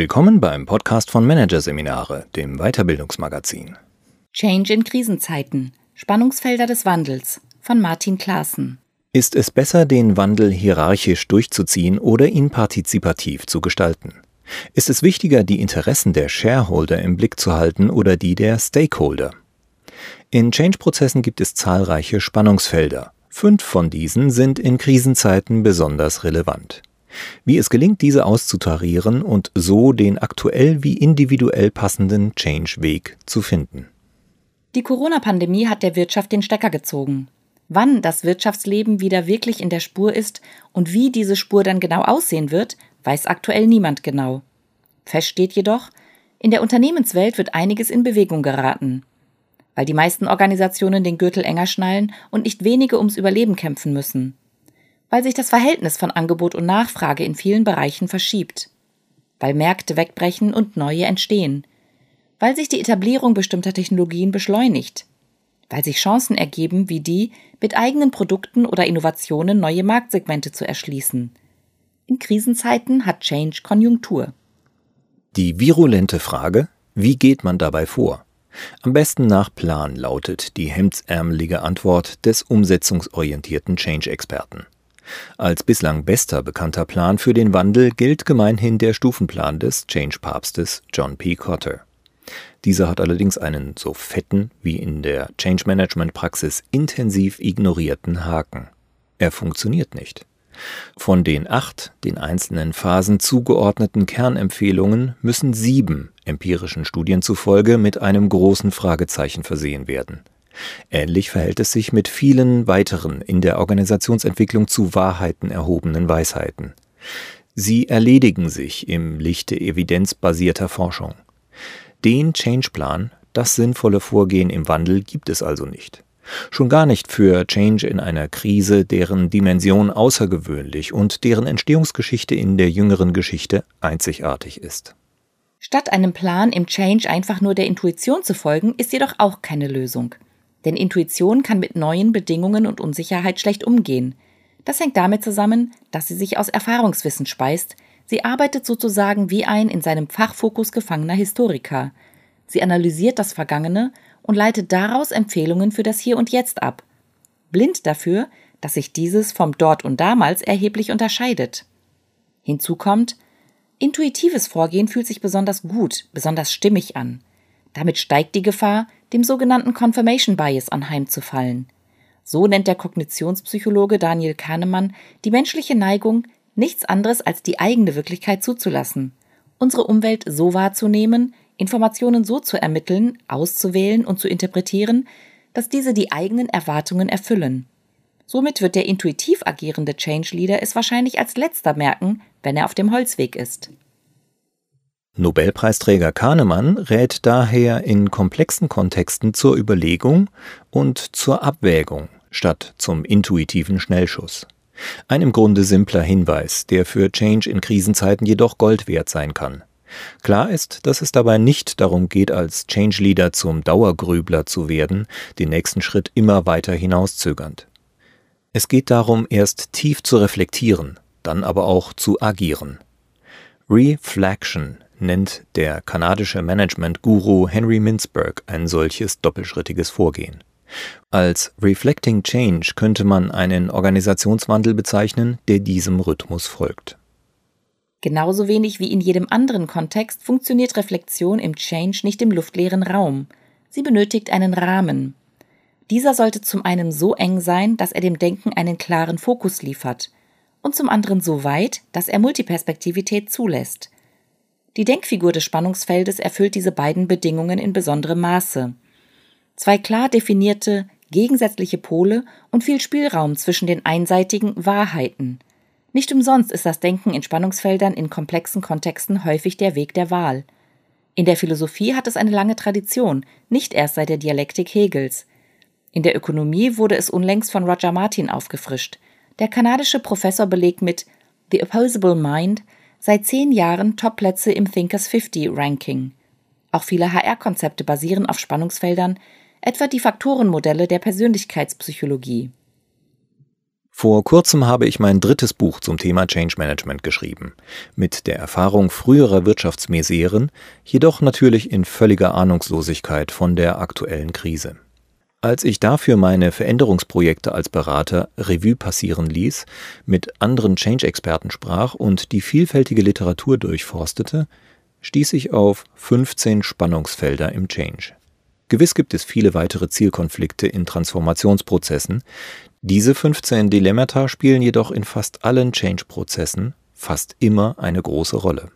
Willkommen beim Podcast von Managerseminare, dem Weiterbildungsmagazin. Change in Krisenzeiten. Spannungsfelder des Wandels von Martin Klaassen. Ist es besser, den Wandel hierarchisch durchzuziehen oder ihn partizipativ zu gestalten? Ist es wichtiger, die Interessen der Shareholder im Blick zu halten oder die der Stakeholder? In Change-Prozessen gibt es zahlreiche Spannungsfelder. Fünf von diesen sind in Krisenzeiten besonders relevant. Wie es gelingt, diese auszutarieren und so den aktuell wie individuell passenden Change-Weg zu finden. Die Corona-Pandemie hat der Wirtschaft den Stecker gezogen. Wann das Wirtschaftsleben wieder wirklich in der Spur ist und wie diese Spur dann genau aussehen wird, weiß aktuell niemand genau. Fest steht jedoch, in der Unternehmenswelt wird einiges in Bewegung geraten. Weil die meisten Organisationen den Gürtel enger schnallen und nicht wenige ums Überleben kämpfen müssen weil sich das Verhältnis von Angebot und Nachfrage in vielen Bereichen verschiebt, weil Märkte wegbrechen und neue entstehen, weil sich die Etablierung bestimmter Technologien beschleunigt, weil sich Chancen ergeben wie die, mit eigenen Produkten oder Innovationen neue Marktsegmente zu erschließen. In Krisenzeiten hat Change Konjunktur. Die virulente Frage, wie geht man dabei vor? Am besten nach Plan lautet die hemdsärmelige Antwort des umsetzungsorientierten Change-Experten. Als bislang bester bekannter Plan für den Wandel gilt gemeinhin der Stufenplan des Change-Papstes John P. Cotter. Dieser hat allerdings einen so fetten wie in der Change-Management-Praxis intensiv ignorierten Haken. Er funktioniert nicht. Von den acht den einzelnen Phasen zugeordneten Kernempfehlungen müssen sieben empirischen Studien zufolge mit einem großen Fragezeichen versehen werden. Ähnlich verhält es sich mit vielen weiteren in der Organisationsentwicklung zu Wahrheiten erhobenen Weisheiten. Sie erledigen sich im Lichte evidenzbasierter Forschung. Den Change-Plan, das sinnvolle Vorgehen im Wandel, gibt es also nicht. Schon gar nicht für Change in einer Krise, deren Dimension außergewöhnlich und deren Entstehungsgeschichte in der jüngeren Geschichte einzigartig ist. Statt einem Plan im Change einfach nur der Intuition zu folgen, ist jedoch auch keine Lösung. Denn Intuition kann mit neuen Bedingungen und Unsicherheit schlecht umgehen. Das hängt damit zusammen, dass sie sich aus Erfahrungswissen speist. Sie arbeitet sozusagen wie ein in seinem Fachfokus gefangener Historiker. Sie analysiert das Vergangene und leitet daraus Empfehlungen für das Hier und Jetzt ab. Blind dafür, dass sich dieses vom Dort und damals erheblich unterscheidet. Hinzu kommt, intuitives Vorgehen fühlt sich besonders gut, besonders stimmig an. Damit steigt die Gefahr, dem sogenannten Confirmation Bias anheimzufallen. So nennt der Kognitionspsychologe Daniel Kahnemann die menschliche Neigung, nichts anderes als die eigene Wirklichkeit zuzulassen, unsere Umwelt so wahrzunehmen, Informationen so zu ermitteln, auszuwählen und zu interpretieren, dass diese die eigenen Erwartungen erfüllen. Somit wird der intuitiv agierende Change Leader es wahrscheinlich als letzter merken, wenn er auf dem Holzweg ist. Nobelpreisträger Kahnemann rät daher in komplexen Kontexten zur Überlegung und zur Abwägung statt zum intuitiven Schnellschuss. Ein im Grunde simpler Hinweis, der für Change in Krisenzeiten jedoch Gold wert sein kann. Klar ist, dass es dabei nicht darum geht, als Change Leader zum Dauergrübler zu werden, den nächsten Schritt immer weiter hinauszögernd. Es geht darum, erst tief zu reflektieren, dann aber auch zu agieren. Reflection nennt der kanadische Management-Guru Henry Mintzberg ein solches doppelschrittiges Vorgehen. Als Reflecting Change könnte man einen Organisationswandel bezeichnen, der diesem Rhythmus folgt. Genauso wenig wie in jedem anderen Kontext funktioniert Reflexion im Change nicht im luftleeren Raum. Sie benötigt einen Rahmen. Dieser sollte zum einen so eng sein, dass er dem Denken einen klaren Fokus liefert, und zum anderen so weit, dass er Multiperspektivität zulässt. Die Denkfigur des Spannungsfeldes erfüllt diese beiden Bedingungen in besonderem Maße. Zwei klar definierte, gegensätzliche Pole und viel Spielraum zwischen den einseitigen Wahrheiten. Nicht umsonst ist das Denken in Spannungsfeldern in komplexen Kontexten häufig der Weg der Wahl. In der Philosophie hat es eine lange Tradition, nicht erst seit der Dialektik Hegels. In der Ökonomie wurde es unlängst von Roger Martin aufgefrischt. Der kanadische Professor belegt mit The Opposable Mind seit zehn Jahren Topplätze im Thinkers 50 Ranking. Auch viele HR-Konzepte basieren auf Spannungsfeldern, etwa die Faktorenmodelle der Persönlichkeitspsychologie. Vor kurzem habe ich mein drittes Buch zum Thema Change Management geschrieben, mit der Erfahrung früherer Wirtschaftsmiseren, jedoch natürlich in völliger Ahnungslosigkeit von der aktuellen Krise. Als ich dafür meine Veränderungsprojekte als Berater Revue passieren ließ, mit anderen Change-Experten sprach und die vielfältige Literatur durchforstete, stieß ich auf 15 Spannungsfelder im Change. Gewiss gibt es viele weitere Zielkonflikte in Transformationsprozessen, diese 15 Dilemmata spielen jedoch in fast allen Change-Prozessen fast immer eine große Rolle.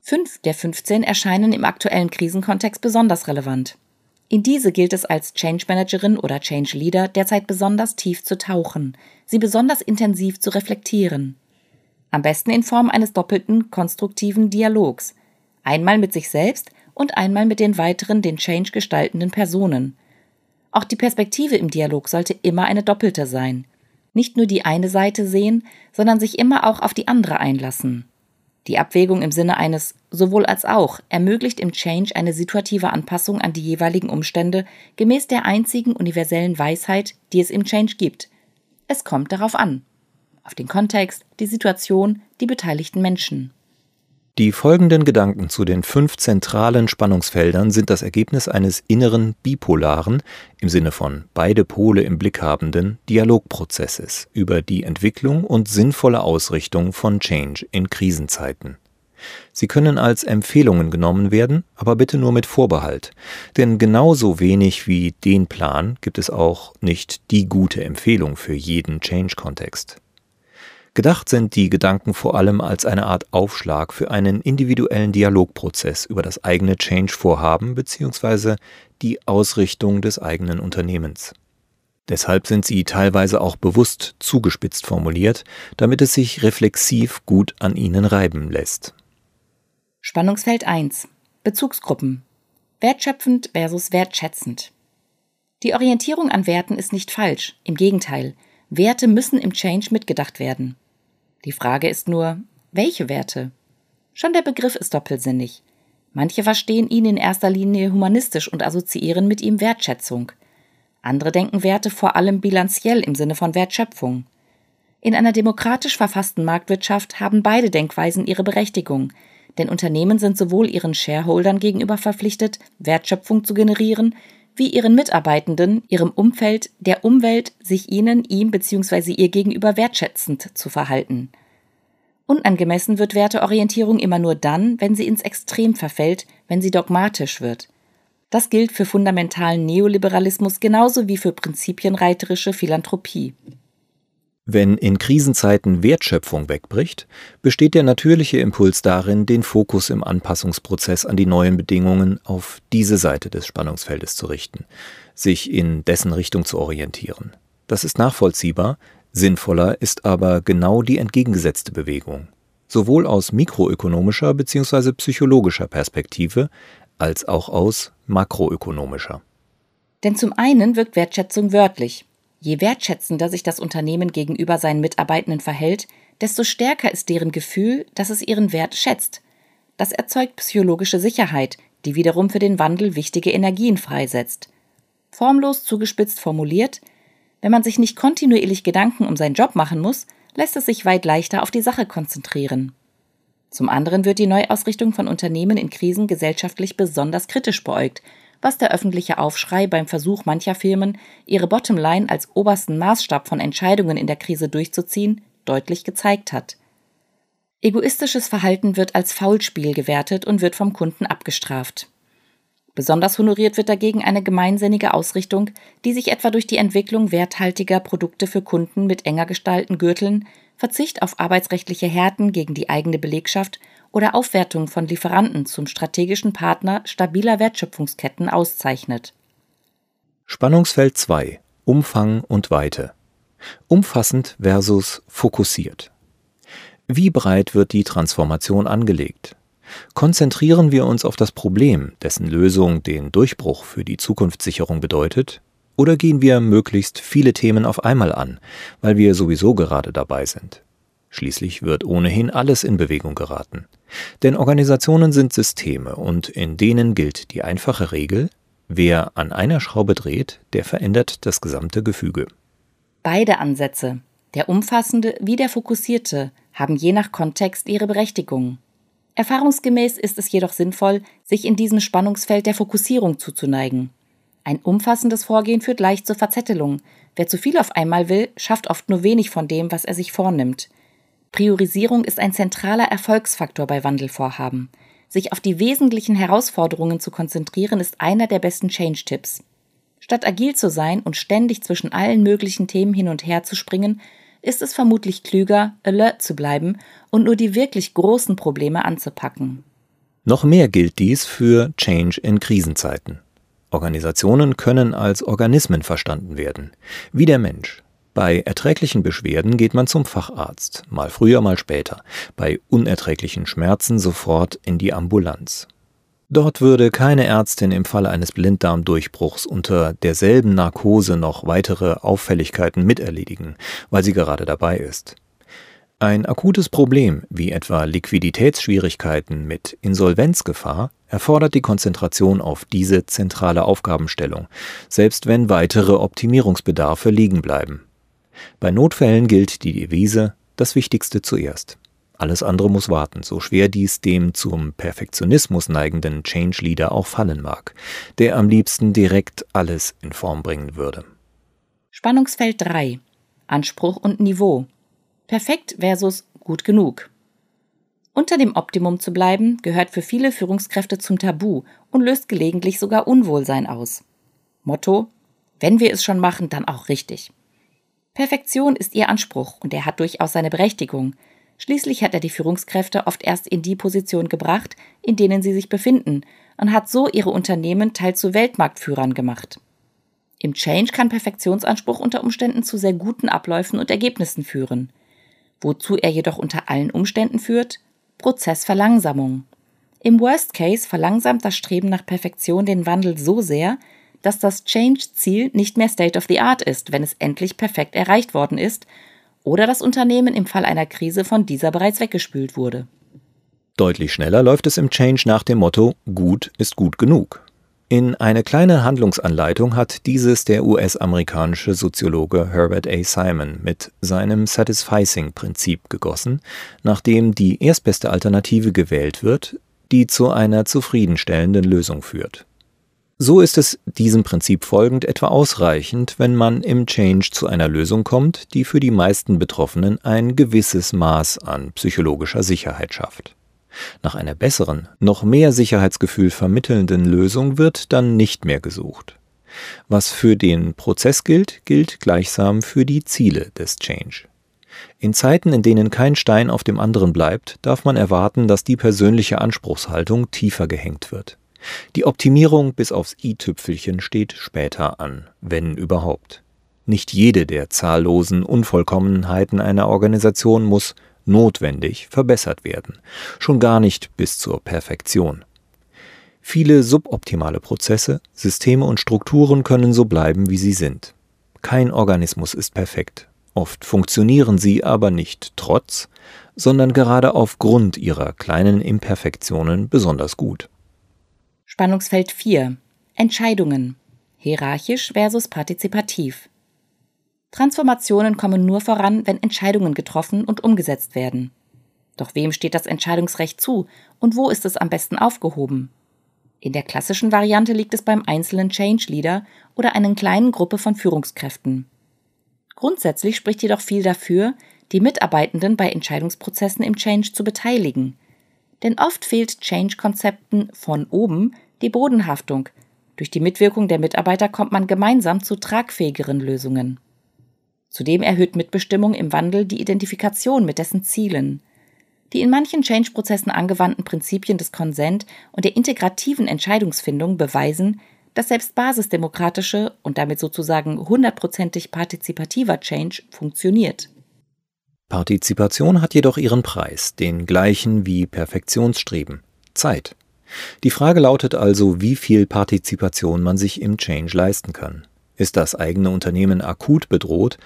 Fünf der 15 erscheinen im aktuellen Krisenkontext besonders relevant. In diese gilt es als Change Managerin oder Change Leader derzeit besonders tief zu tauchen, sie besonders intensiv zu reflektieren. Am besten in Form eines doppelten konstruktiven Dialogs, einmal mit sich selbst und einmal mit den weiteren den Change gestaltenden Personen. Auch die Perspektive im Dialog sollte immer eine doppelte sein. Nicht nur die eine Seite sehen, sondern sich immer auch auf die andere einlassen. Die Abwägung im Sinne eines sowohl als auch ermöglicht im Change eine situative Anpassung an die jeweiligen Umstände gemäß der einzigen universellen Weisheit, die es im Change gibt. Es kommt darauf an. Auf den Kontext, die Situation, die beteiligten Menschen. Die folgenden Gedanken zu den fünf zentralen Spannungsfeldern sind das Ergebnis eines inneren bipolaren, im Sinne von beide Pole im Blick habenden Dialogprozesses über die Entwicklung und sinnvolle Ausrichtung von Change in Krisenzeiten. Sie können als Empfehlungen genommen werden, aber bitte nur mit Vorbehalt, denn genauso wenig wie den Plan gibt es auch nicht die gute Empfehlung für jeden Change-Kontext. Gedacht sind die Gedanken vor allem als eine Art Aufschlag für einen individuellen Dialogprozess über das eigene Change-Vorhaben bzw. die Ausrichtung des eigenen Unternehmens. Deshalb sind sie teilweise auch bewusst zugespitzt formuliert, damit es sich reflexiv gut an ihnen reiben lässt. Spannungsfeld 1 Bezugsgruppen Wertschöpfend versus wertschätzend. Die Orientierung an Werten ist nicht falsch, im Gegenteil, Werte müssen im Change mitgedacht werden. Die Frage ist nur, welche Werte? Schon der Begriff ist doppelsinnig. Manche verstehen ihn in erster Linie humanistisch und assoziieren mit ihm Wertschätzung. Andere denken Werte vor allem bilanziell im Sinne von Wertschöpfung. In einer demokratisch verfassten Marktwirtschaft haben beide Denkweisen ihre Berechtigung, denn Unternehmen sind sowohl ihren Shareholdern gegenüber verpflichtet, Wertschöpfung zu generieren, wie ihren Mitarbeitenden, ihrem Umfeld, der Umwelt, sich ihnen, ihm bzw. ihr gegenüber wertschätzend zu verhalten. Unangemessen wird Werteorientierung immer nur dann, wenn sie ins Extrem verfällt, wenn sie dogmatisch wird. Das gilt für fundamentalen Neoliberalismus genauso wie für prinzipienreiterische Philanthropie. Wenn in Krisenzeiten Wertschöpfung wegbricht, besteht der natürliche Impuls darin, den Fokus im Anpassungsprozess an die neuen Bedingungen auf diese Seite des Spannungsfeldes zu richten, sich in dessen Richtung zu orientieren. Das ist nachvollziehbar, sinnvoller ist aber genau die entgegengesetzte Bewegung, sowohl aus mikroökonomischer bzw. psychologischer Perspektive als auch aus makroökonomischer. Denn zum einen wirkt Wertschätzung wörtlich, Je wertschätzender sich das Unternehmen gegenüber seinen Mitarbeitenden verhält, desto stärker ist deren Gefühl, dass es ihren Wert schätzt. Das erzeugt psychologische Sicherheit, die wiederum für den Wandel wichtige Energien freisetzt. Formlos zugespitzt formuliert, wenn man sich nicht kontinuierlich Gedanken um seinen Job machen muss, lässt es sich weit leichter auf die Sache konzentrieren. Zum anderen wird die Neuausrichtung von Unternehmen in Krisen gesellschaftlich besonders kritisch beäugt was der öffentliche Aufschrei beim Versuch mancher Firmen, ihre Bottomline als obersten Maßstab von Entscheidungen in der Krise durchzuziehen, deutlich gezeigt hat. Egoistisches Verhalten wird als Faulspiel gewertet und wird vom Kunden abgestraft. Besonders honoriert wird dagegen eine gemeinsinnige Ausrichtung, die sich etwa durch die Entwicklung werthaltiger Produkte für Kunden mit enger gestalten Gürteln, Verzicht auf arbeitsrechtliche Härten gegen die eigene Belegschaft oder Aufwertung von Lieferanten zum strategischen Partner stabiler Wertschöpfungsketten auszeichnet. Spannungsfeld 2 Umfang und Weite Umfassend versus fokussiert. Wie breit wird die Transformation angelegt? Konzentrieren wir uns auf das Problem, dessen Lösung den Durchbruch für die Zukunftssicherung bedeutet, oder gehen wir möglichst viele Themen auf einmal an, weil wir sowieso gerade dabei sind? Schließlich wird ohnehin alles in Bewegung geraten. Denn Organisationen sind Systeme und in denen gilt die einfache Regel, wer an einer Schraube dreht, der verändert das gesamte Gefüge. Beide Ansätze, Der umfassende wie der fokussierte haben je nach Kontext ihre Berechtigung. Erfahrungsgemäß ist es jedoch sinnvoll, sich in diesem Spannungsfeld der Fokussierung zuzuneigen. Ein umfassendes Vorgehen führt leicht zur Verzettelung. Wer zu viel auf einmal will, schafft oft nur wenig von dem, was er sich vornimmt. Priorisierung ist ein zentraler Erfolgsfaktor bei Wandelvorhaben. Sich auf die wesentlichen Herausforderungen zu konzentrieren, ist einer der besten Change-Tipps. Statt agil zu sein und ständig zwischen allen möglichen Themen hin und her zu springen, ist es vermutlich klüger, alert zu bleiben und nur die wirklich großen Probleme anzupacken. Noch mehr gilt dies für Change in Krisenzeiten. Organisationen können als Organismen verstanden werden, wie der Mensch. Bei erträglichen Beschwerden geht man zum Facharzt, mal früher, mal später, bei unerträglichen Schmerzen sofort in die Ambulanz. Dort würde keine Ärztin im Falle eines Blinddarmdurchbruchs unter derselben Narkose noch weitere Auffälligkeiten miterledigen, weil sie gerade dabei ist. Ein akutes Problem, wie etwa Liquiditätsschwierigkeiten mit Insolvenzgefahr, erfordert die Konzentration auf diese zentrale Aufgabenstellung, selbst wenn weitere Optimierungsbedarfe liegen bleiben. Bei Notfällen gilt die Devise das Wichtigste zuerst. Alles andere muss warten, so schwer dies dem zum Perfektionismus neigenden Change Leader auch fallen mag, der am liebsten direkt alles in Form bringen würde. Spannungsfeld 3 Anspruch und Niveau Perfekt versus gut genug. Unter dem Optimum zu bleiben, gehört für viele Führungskräfte zum Tabu und löst gelegentlich sogar Unwohlsein aus. Motto Wenn wir es schon machen, dann auch richtig. Perfektion ist ihr Anspruch und er hat durchaus seine Berechtigung, Schließlich hat er die Führungskräfte oft erst in die Position gebracht, in denen sie sich befinden, und hat so ihre Unternehmen teils zu Weltmarktführern gemacht. Im Change kann Perfektionsanspruch unter Umständen zu sehr guten Abläufen und Ergebnissen führen. Wozu er jedoch unter allen Umständen führt? Prozessverlangsamung. Im Worst Case verlangsamt das Streben nach Perfektion den Wandel so sehr, dass das Change-Ziel nicht mehr State of the Art ist, wenn es endlich perfekt erreicht worden ist oder das Unternehmen im Fall einer Krise von dieser bereits weggespült wurde. Deutlich schneller läuft es im Change nach dem Motto Gut ist gut genug. In eine kleine Handlungsanleitung hat dieses der US-amerikanische Soziologe Herbert A. Simon mit seinem Satisficing-Prinzip gegossen, nachdem die erstbeste Alternative gewählt wird, die zu einer zufriedenstellenden Lösung führt. So ist es diesem Prinzip folgend etwa ausreichend, wenn man im Change zu einer Lösung kommt, die für die meisten Betroffenen ein gewisses Maß an psychologischer Sicherheit schafft. Nach einer besseren, noch mehr Sicherheitsgefühl vermittelnden Lösung wird dann nicht mehr gesucht. Was für den Prozess gilt, gilt gleichsam für die Ziele des Change. In Zeiten, in denen kein Stein auf dem anderen bleibt, darf man erwarten, dass die persönliche Anspruchshaltung tiefer gehängt wird. Die Optimierung bis aufs i-Tüpfelchen steht später an, wenn überhaupt. Nicht jede der zahllosen Unvollkommenheiten einer Organisation muss notwendig verbessert werden, schon gar nicht bis zur Perfektion. Viele suboptimale Prozesse, Systeme und Strukturen können so bleiben, wie sie sind. Kein Organismus ist perfekt. Oft funktionieren sie aber nicht trotz, sondern gerade aufgrund ihrer kleinen Imperfektionen besonders gut. Spannungsfeld 4 Entscheidungen hierarchisch versus partizipativ. Transformationen kommen nur voran, wenn Entscheidungen getroffen und umgesetzt werden. Doch wem steht das Entscheidungsrecht zu und wo ist es am besten aufgehoben? In der klassischen Variante liegt es beim einzelnen Change Leader oder einer kleinen Gruppe von Führungskräften. Grundsätzlich spricht jedoch viel dafür, die Mitarbeitenden bei Entscheidungsprozessen im Change zu beteiligen. Denn oft fehlt Change-Konzepten von oben die Bodenhaftung. Durch die Mitwirkung der Mitarbeiter kommt man gemeinsam zu tragfähigeren Lösungen. Zudem erhöht Mitbestimmung im Wandel die Identifikation mit dessen Zielen. Die in manchen Change-Prozessen angewandten Prinzipien des Konsent und der integrativen Entscheidungsfindung beweisen, dass selbst basisdemokratische und damit sozusagen hundertprozentig partizipativer Change funktioniert. Partizipation hat jedoch ihren Preis, den gleichen wie Perfektionsstreben Zeit. Die Frage lautet also, wie viel Partizipation man sich im Change leisten kann. Ist das eigene Unternehmen akut bedroht?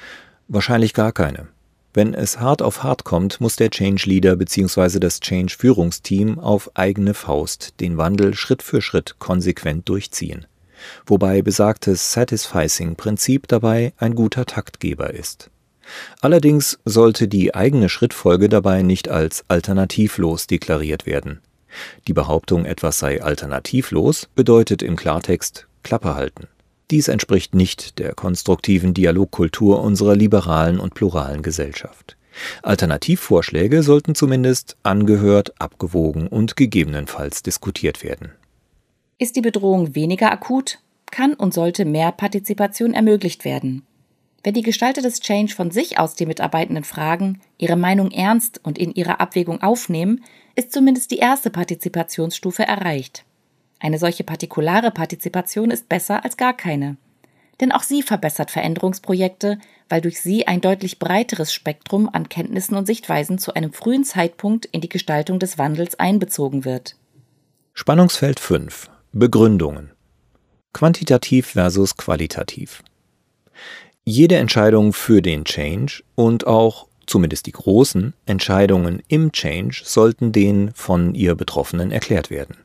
Wahrscheinlich gar keine. Wenn es hart auf hart kommt, muss der Change Leader bzw. das Change Führungsteam auf eigene Faust den Wandel Schritt für Schritt konsequent durchziehen. Wobei besagtes Satisficing Prinzip dabei ein guter Taktgeber ist. Allerdings sollte die eigene Schrittfolge dabei nicht als alternativlos deklariert werden. Die Behauptung, etwas sei alternativlos, bedeutet im Klartext Klappe halten. Dies entspricht nicht der konstruktiven Dialogkultur unserer liberalen und pluralen Gesellschaft. Alternativvorschläge sollten zumindest angehört, abgewogen und gegebenenfalls diskutiert werden. Ist die Bedrohung weniger akut, kann und sollte mehr Partizipation ermöglicht werden. Wenn die Gestalter des Change von sich aus die Mitarbeitenden fragen, ihre Meinung ernst und in ihrer Abwägung aufnehmen, ist zumindest die erste Partizipationsstufe erreicht. Eine solche partikulare Partizipation ist besser als gar keine. Denn auch sie verbessert Veränderungsprojekte, weil durch sie ein deutlich breiteres Spektrum an Kenntnissen und Sichtweisen zu einem frühen Zeitpunkt in die Gestaltung des Wandels einbezogen wird. Spannungsfeld 5 Begründungen Quantitativ versus qualitativ. Jede Entscheidung für den Change und auch zumindest die großen Entscheidungen im Change sollten den von ihr Betroffenen erklärt werden.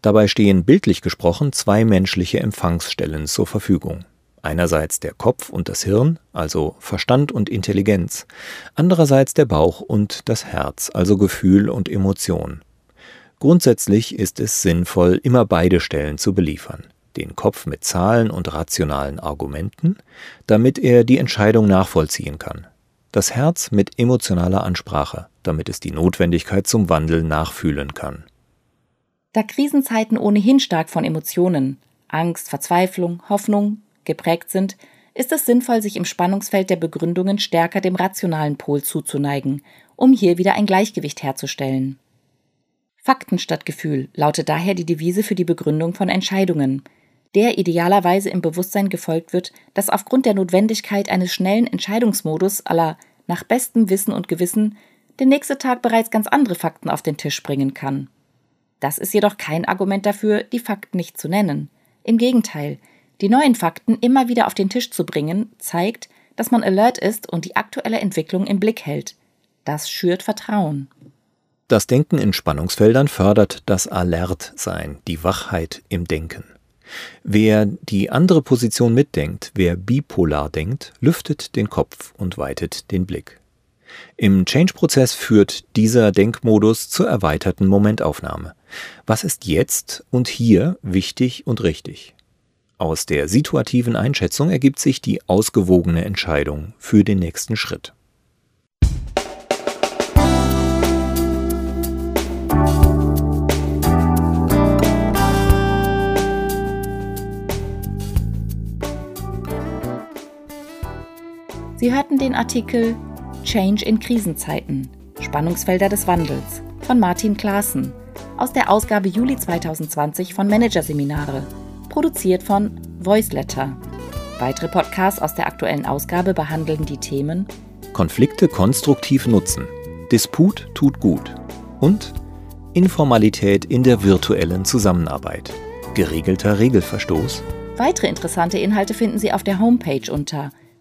Dabei stehen bildlich gesprochen zwei menschliche Empfangsstellen zur Verfügung. Einerseits der Kopf und das Hirn, also Verstand und Intelligenz, andererseits der Bauch und das Herz, also Gefühl und Emotion. Grundsätzlich ist es sinnvoll, immer beide Stellen zu beliefern den Kopf mit Zahlen und rationalen Argumenten, damit er die Entscheidung nachvollziehen kann, das Herz mit emotionaler Ansprache, damit es die Notwendigkeit zum Wandel nachfühlen kann. Da Krisenzeiten ohnehin stark von Emotionen, Angst, Verzweiflung, Hoffnung geprägt sind, ist es sinnvoll, sich im Spannungsfeld der Begründungen stärker dem rationalen Pol zuzuneigen, um hier wieder ein Gleichgewicht herzustellen. Fakten statt Gefühl lautet daher die Devise für die Begründung von Entscheidungen, der idealerweise im Bewusstsein gefolgt wird, dass aufgrund der Notwendigkeit eines schnellen Entscheidungsmodus aller nach bestem Wissen und Gewissen der nächste Tag bereits ganz andere Fakten auf den Tisch bringen kann. Das ist jedoch kein Argument dafür, die Fakten nicht zu nennen. Im Gegenteil, die neuen Fakten immer wieder auf den Tisch zu bringen, zeigt, dass man alert ist und die aktuelle Entwicklung im Blick hält. Das schürt Vertrauen. Das Denken in Spannungsfeldern fördert das Alertsein, die Wachheit im Denken. Wer die andere Position mitdenkt, wer bipolar denkt, lüftet den Kopf und weitet den Blick. Im Change-Prozess führt dieser Denkmodus zur erweiterten Momentaufnahme. Was ist jetzt und hier wichtig und richtig? Aus der situativen Einschätzung ergibt sich die ausgewogene Entscheidung für den nächsten Schritt. Sie hörten den Artikel Change in Krisenzeiten. Spannungsfelder des Wandels von Martin Klaassen aus der Ausgabe Juli 2020 von Managerseminare, produziert von Voiceletter. Weitere Podcasts aus der aktuellen Ausgabe behandeln die Themen Konflikte konstruktiv nutzen, Disput tut gut und Informalität in der virtuellen Zusammenarbeit, geregelter Regelverstoß. Weitere interessante Inhalte finden Sie auf der Homepage unter